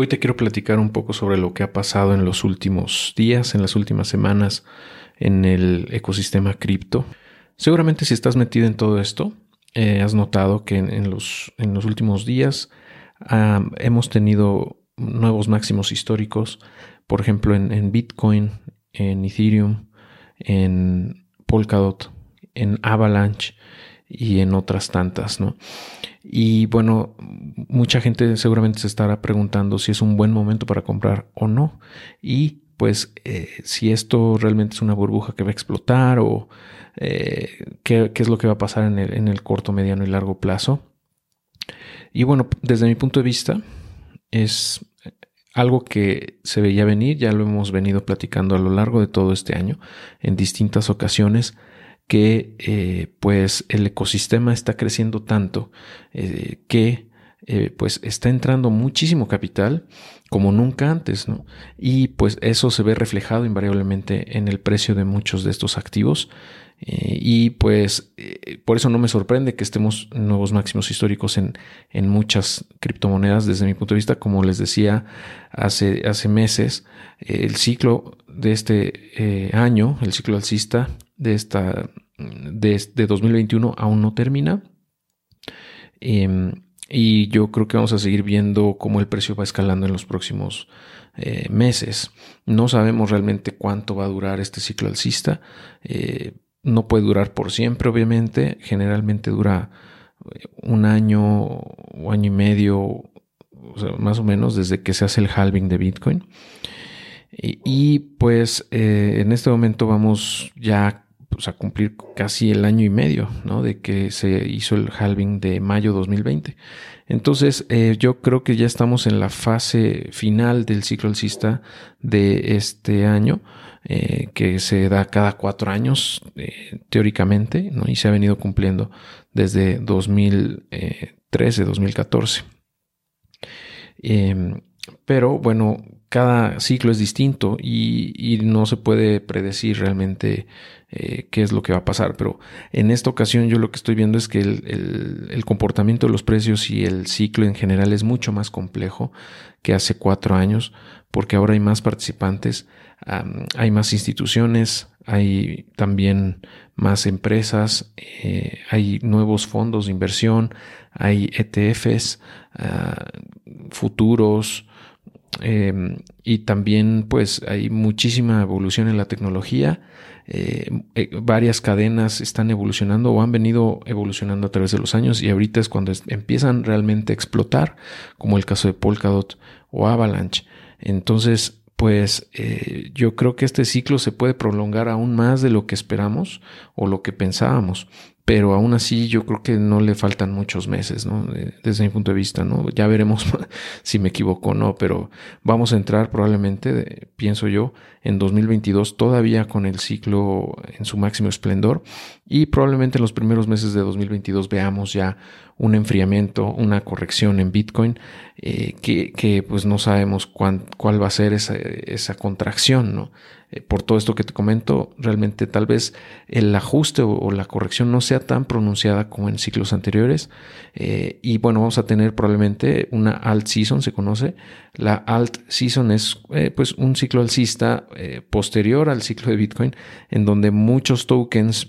Hoy te quiero platicar un poco sobre lo que ha pasado en los últimos días, en las últimas semanas en el ecosistema cripto. Seguramente si estás metido en todo esto, eh, has notado que en, los, en, los, últimos días hemos tenido nuevos máximos históricos, por ejemplo en, Bitcoin, en Ethereum, en Polkadot, en Avalanche y en otras tantas, ¿no? Y bueno, mucha gente seguramente se estará preguntando si es un buen momento para comprar o no. Y pues eh, si esto realmente es una burbuja que va a explotar o eh, qué, es lo que va a pasar en el, en el corto, mediano y largo plazo. Y bueno, desde mi punto de vista, es algo que se veía venir, ya lo hemos venido platicando a lo largo de todo este año en distintas ocasiones que eh, pues el ecosistema está creciendo tanto eh, que eh, pues está entrando muchísimo capital como nunca antes, ¿no? Y pues eso se ve reflejado invariablemente en el precio de muchos de estos activos. y pues por eso no me sorprende que estemos nuevos máximos históricos en, en, muchas criptomonedas desde mi punto de vista. Como les decía hace, hace meses, el ciclo de este año, el ciclo alcista, de esta de, 2021 aún no termina. Em, y yo creo que vamos a seguir viendo cómo el precio va escalando en los próximos eh, meses. No sabemos realmente cuánto va a durar este ciclo alcista. Eh, no puede durar por siempre, obviamente. Generalmente dura eh, un año o año y medio, más o menos, desde que se hace el halving de Bitcoin. Y, pues en este momento vamos ya pues, a cumplir casi el año y medio, ¿no? De que se hizo el halving de mayo 2020. Entonces, eh, yo creo que ya estamos en la fase final del ciclo alcista de este año, eh, que se da cada cuatro años, eh, teóricamente, ¿no? Y se ha venido cumpliendo desde 2013, 2014. Em, pero bueno, cada ciclo es distinto y, no se puede predecir realmente eh, qué es lo que va a pasar. Pero en esta ocasión yo lo que estoy viendo es que el, comportamiento de los precios y el ciclo en general es mucho más complejo que hace cuatro años porque ahora hay más participantes, hay más instituciones, hay también más empresas, eh, hay nuevos fondos de inversión, hay ETFs, ah, futuros, Em, y también pues hay muchísima evolución en la tecnología. Eh, eh, varias cadenas están evolucionando o han venido evolucionando a través de los años y ahorita es cuando empiezan realmente a explotar, como el caso de Polkadot o Avalanche. Entonces, pues eh, yo creo que este ciclo se puede prolongar aún más de lo que esperamos o lo que pensábamos pero aún así yo creo que no le faltan muchos meses, ¿no? Desde mi punto de vista, ¿no? Ya veremos si me equivoco o no, pero vamos a entrar probablemente, pienso yo, en 2022 todavía con el ciclo en su máximo esplendor y probablemente en los primeros meses de 2022 veamos ya un enfriamiento, una corrección en Bitcoin, eh, que, pues no sabemos cuál va a ser esa, esa contracción, ¿no? Eh, por todo esto que te comento, realmente tal vez el ajuste o, la corrección no sea tan pronunciada como en ciclos anteriores. Eh, y bueno, vamos a tener probablemente una alt season, se conoce. La alt season es eh, pues un ciclo alcista posterior al ciclo de Bitcoin, en donde muchos tokens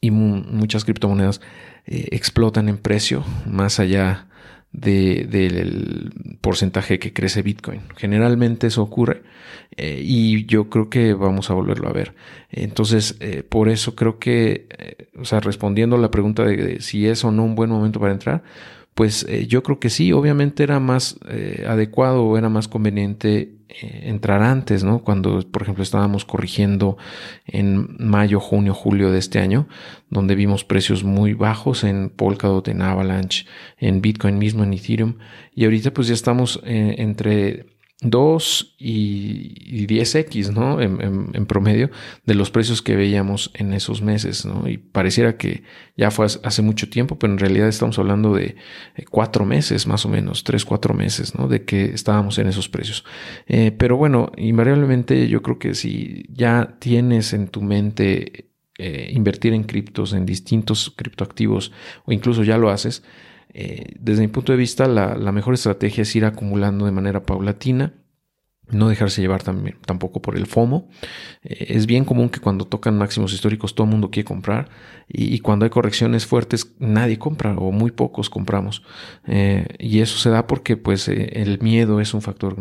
y muchas criptomonedas explotan en precio más allá del porcentaje que crece Bitcoin. Generalmente eso ocurre eh, y yo creo que vamos a volverlo a ver. Entonces, eh, por eso creo que, eh, o sea, respondiendo a la pregunta de, si es o no un buen momento para entrar, pues yo creo que sí, obviamente era más adecuado o era más conveniente entrar antes, ¿no? Cuando, por ejemplo, estábamos corrigiendo en mayo, junio, julio de este año, donde vimos precios muy bajos en Polkadot, en Avalanche, en Bitcoin mismo, en Ethereum, y ahorita pues ya estamos eh, entre 2 y, 10x, ¿no? En, promedio de los precios que veíamos en esos meses, ¿no? Y pareciera que ya fue hace mucho tiempo, pero en realidad estamos hablando de eh, cuatro meses, más o menos, tres, cuatro meses, ¿no? De que estábamos en esos precios. Eh, pero bueno, invariablemente yo creo que si ya tienes en tu mente eh, invertir en criptos, en distintos criptoactivos, o incluso ya lo haces, desde mi punto de vista, la, mejor estrategia es ir acumulando de manera paulatina no dejarse llevar también, tampoco por el FOMO. Eh, es bien común que cuando tocan máximos históricos todo el mundo quiere comprar y, cuando hay correcciones fuertes nadie compra o muy pocos compramos. Eh, y eso se da porque pues eh, el miedo es un factor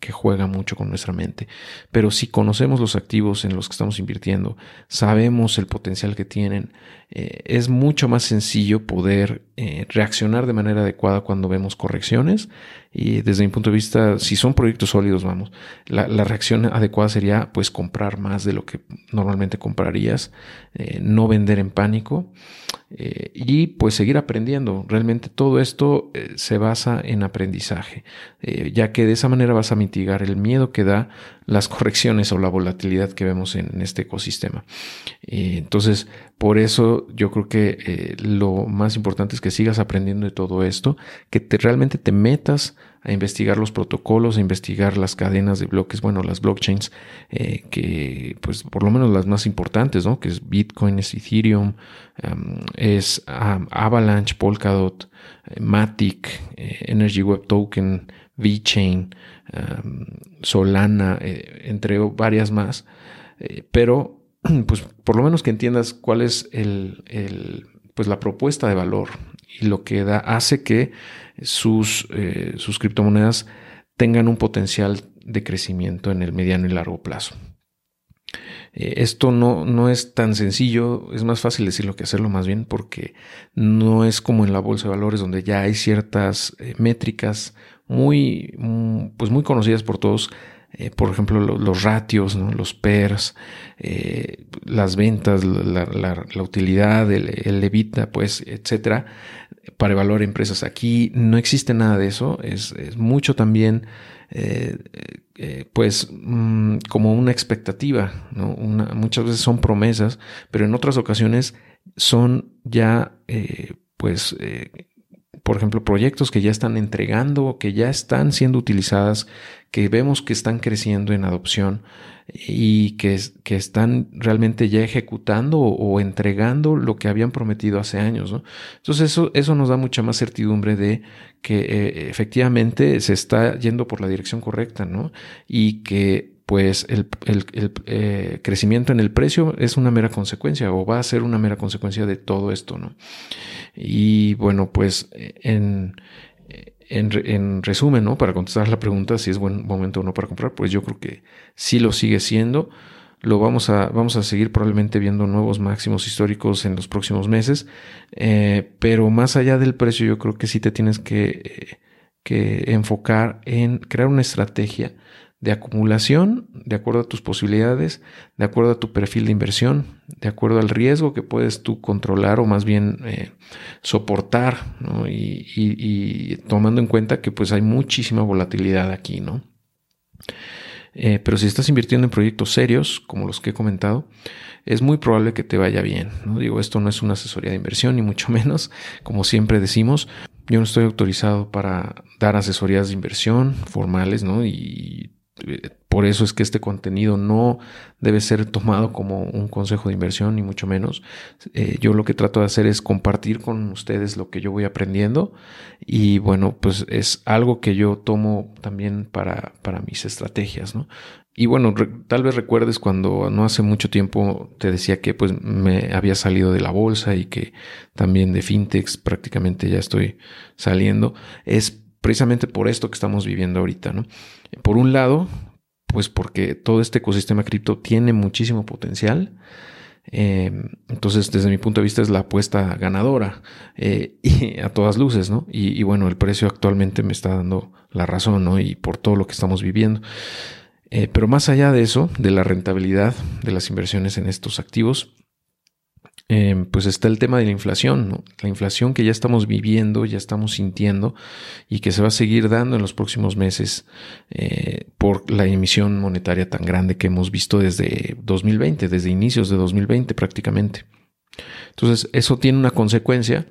que juega mucho con nuestra mente. Pero si conocemos los activos en los que estamos invirtiendo, sabemos el potencial que tienen, es mucho más sencillo poder reaccionar de manera adecuada cuando vemos correcciones. Y desde mi punto de vista, si son proyectos sólidos, vamos, la, reacción adecuada sería pues comprar más de lo que normalmente comprarías, eh, no vender en pánico eh, y pues seguir aprendiendo. Realmente todo esto eh, se basa en aprendizaje, ya que de esa manera vas a mitigar el miedo que da las correcciones o la volatilidad que vemos en, este ecosistema. entonces, por eso yo creo que lo más importante es que sigas aprendiendo de todo esto, que te, realmente te metas a investigar los protocolos, a investigar las cadenas de bloques, bueno, las blockchains, eh, que pues por lo menos las más importantes, ¿no? Que es Bitcoin, es Ethereum, um, es Avalanche, Polkadot, eh, Matic, eh, Energy Web Token, VeChain, um, Solana, entre varias más. pero pues por lo menos que entiendas cuál es el, el, pues la propuesta de valor y lo que da, hace que sus, eh, sus criptomonedas tengan un potencial de crecimiento en el mediano y largo plazo. Eh, esto no, no, es tan sencillo, es más fácil decirlo que hacerlo más bien porque no es como en la bolsa de valores donde ya hay ciertas eh, métricas muy, mm, pues muy conocidas por todos eh, por ejemplo, los ratios, los PERS, las ventas, la, utilidad, el, el, pues, etcétera, para evaluar empresas. Aquí no existe nada de eso, es, mucho también, eh, pues, mm, como una expectativa, muchas veces son promesas, pero en otras ocasiones son ya, pues, por ejemplo, proyectos que ya están entregando, que ya están siendo utilizadas, que vemos que están creciendo en adopción y que, que están realmente ya ejecutando o, entregando lo que habían prometido hace años. Entonces eso, eso nos da mucha más certidumbre de que eh, efectivamente se está yendo por la dirección correcta ¿no? y que pues el, eh, crecimiento en el precio es una mera consecuencia o va a ser una mera consecuencia de todo esto, ¿no? Y bueno, pues en, en, resumen, ¿no? Para contestar la pregunta si es buen momento o no para comprar, pues yo creo que sí lo sigue siendo. Lo vamos a, vamos a seguir probablemente viendo nuevos máximos históricos en los próximos meses. Eh, pero más allá del precio, yo creo que sí te tienes que, que enfocar en crear una estrategia de acumulación de acuerdo a tus posibilidades, de acuerdo a tu perfil de inversión, de acuerdo al riesgo que puedes tú controlar o más bien eh, soportar, y, tomando en cuenta que pues hay muchísima volatilidad aquí, ¿no? Eh, pero si estás invirtiendo en proyectos serios, como los que he comentado, es muy probable que te vaya bien. ¿no? Digo, esto no es una asesoría de inversión, ni mucho menos, como siempre decimos. Yo no estoy autorizado para dar asesorías de inversión formales, ¿no? Y por eso es que este contenido no debe ser tomado como un consejo de inversión, ni mucho menos. Eh, yo lo que trato de hacer es compartir con ustedes lo que yo voy aprendiendo y bueno, pues es algo que yo tomo también para, para mis estrategias, ¿no? Y bueno, tal vez recuerdes cuando no hace mucho tiempo te decía que pues me había salido de la bolsa y que también de fintechs prácticamente ya estoy saliendo. Es precisamente por esto que estamos viviendo ahorita, ¿no? Por un lado, pues porque todo este ecosistema cripto tiene muchísimo potencial. Em, entonces, desde mi punto de vista, es la apuesta ganadora eh, y a todas luces, ¿no? Y, y, bueno, el precio actualmente me está dando la razón, ¿no? Y por todo lo que estamos viviendo. Eh, pero más allá de eso, de la rentabilidad de las inversiones en estos activos, Em, pues está el tema de la inflación, la inflación que ya estamos viviendo, ya estamos sintiendo y que se va a seguir dando en los próximos meses eh, por la emisión monetaria tan grande que hemos visto desde 2020, desde inicios de 2020 prácticamente. Entonces, eso tiene una consecuencia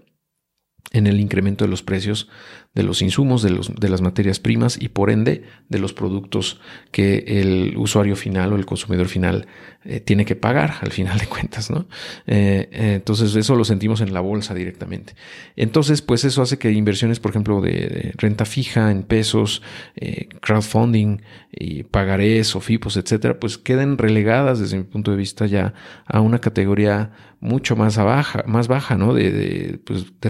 en el incremento de los precios de los insumos, de, los, de las materias primas y por ende de los productos que el usuario final o el consumidor final eh, tiene que pagar al final de cuentas, ¿no? Eh, eh, entonces eso lo sentimos en la bolsa directamente. Entonces, pues eso hace que inversiones, por ejemplo, de, renta fija en pesos, crowdfunding y pagarés o FIPOS, etcétera, pues queden relegadas desde mi punto de vista ya a una categoría mucho más baja, más baja, ¿no? De, de, pues, de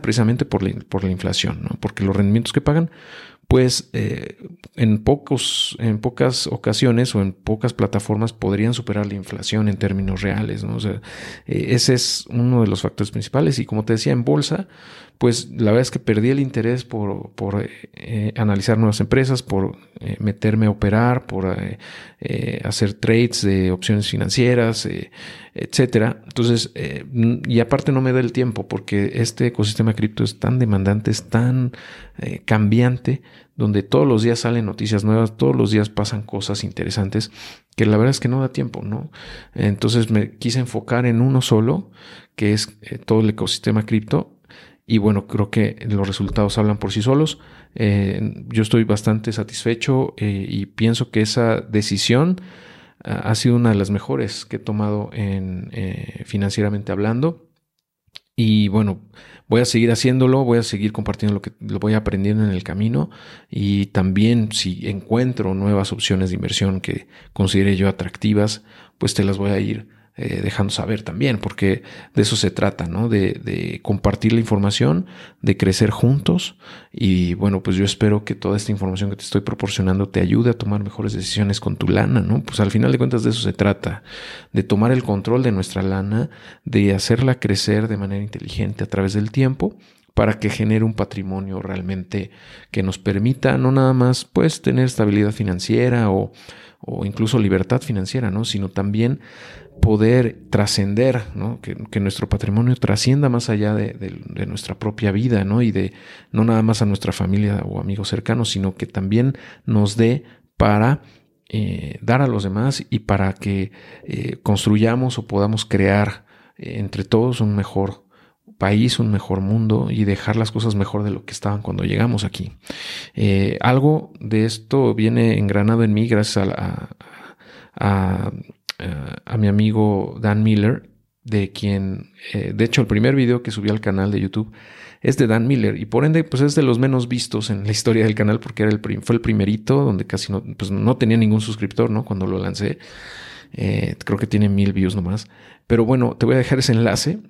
precisamente por la, por la inflación. Porque los rendimientos que pagan, pues eh, en, pocos, en pocas ocasiones o en pocas plataformas podrían superar la inflación en términos reales. ¿no? Eh, ese es uno de los factores principales. Y como te decía, en bolsa, pues la verdad es que perdí el interés por, eh, analizar nuevas empresas, por meterme a operar, por hacer trades de opciones financieras, etcétera. Entonces, y aparte no me da el tiempo porque este ecosistema cripto es tan demandante, es tan cambiante donde todos los días salen noticias nuevas, todos los días pasan cosas interesantes, que la verdad es que no da tiempo, ¿no? Entonces me quise enfocar en uno solo, que es eh, todo el ecosistema cripto, y bueno, creo que los resultados hablan por sí solos. Eh, yo estoy bastante satisfecho eh, y pienso que esa decisión ah, ha sido una de las mejores que he tomado en, financieramente hablando. Y bueno, voy a seguir haciéndolo, voy a seguir compartiendo lo que lo voy aprendiendo en el camino y también si encuentro nuevas opciones de inversión que considere yo atractivas, pues te las voy a ir eh, dejando saber también, porque de eso se trata, ¿no? De, de, compartir la información, de crecer juntos y bueno, pues yo espero que toda esta información que te estoy proporcionando te ayude a tomar mejores decisiones con tu lana, ¿no? Pues al final de cuentas de eso se trata, de tomar el control de nuestra lana, de hacerla crecer de manera inteligente a través del tiempo para que genere un patrimonio realmente que nos permita no nada más pues tener estabilidad financiera o, o incluso libertad financiera, ¿no? sino también poder trascender, ¿no? que, nuestro patrimonio trascienda más allá de, nuestra propia vida, ¿no? Y de no nada más a nuestra familia o amigos cercanos, sino que también nos dé para eh, dar a los demás y para que eh, construyamos o podamos crear eh, entre todos un mejor país, un mejor mundo y dejar las cosas mejor de lo que estaban cuando llegamos aquí. algo de esto viene engranado en mí gracias a a mi amigo Dan Miller, de quien, eh, de hecho, el primer video que subí al canal de YouTube es de Dan Miller y por ende, pues es de los menos vistos en la historia del canal porque era el fue el primerito donde casi no, pues no tenía ningún suscriptor, ¿no? Cuando lo lancé. Eh, creo que tiene mil views nomás. Pero bueno, te voy a dejar ese enlace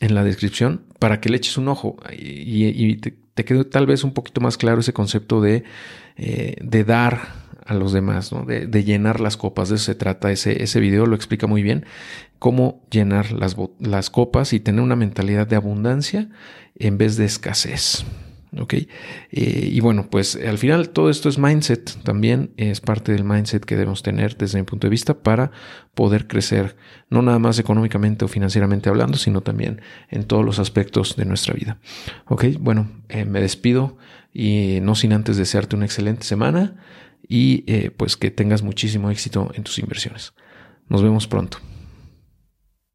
en la descripción para que le eches un ojo y, te, quede tal vez un poquito más claro ese concepto de, eh, de dar a los demás, ¿no? de, llenar las copas. De eso se trata ese, ese video, lo explica muy bien, cómo llenar las, las copas y tener una mentalidad de abundancia en vez de escasez. ¿Ok? Eh, y bueno, pues al final todo esto es mindset, también es parte del mindset que debemos tener desde mi punto de vista para poder crecer, no nada más económicamente o financieramente hablando, sino también en todos los aspectos de nuestra vida. ¿Ok? Bueno, eh, me despido y no sin antes desearte una excelente semana y eh, pues que tengas muchísimo éxito en tus inversiones. Nos vemos pronto.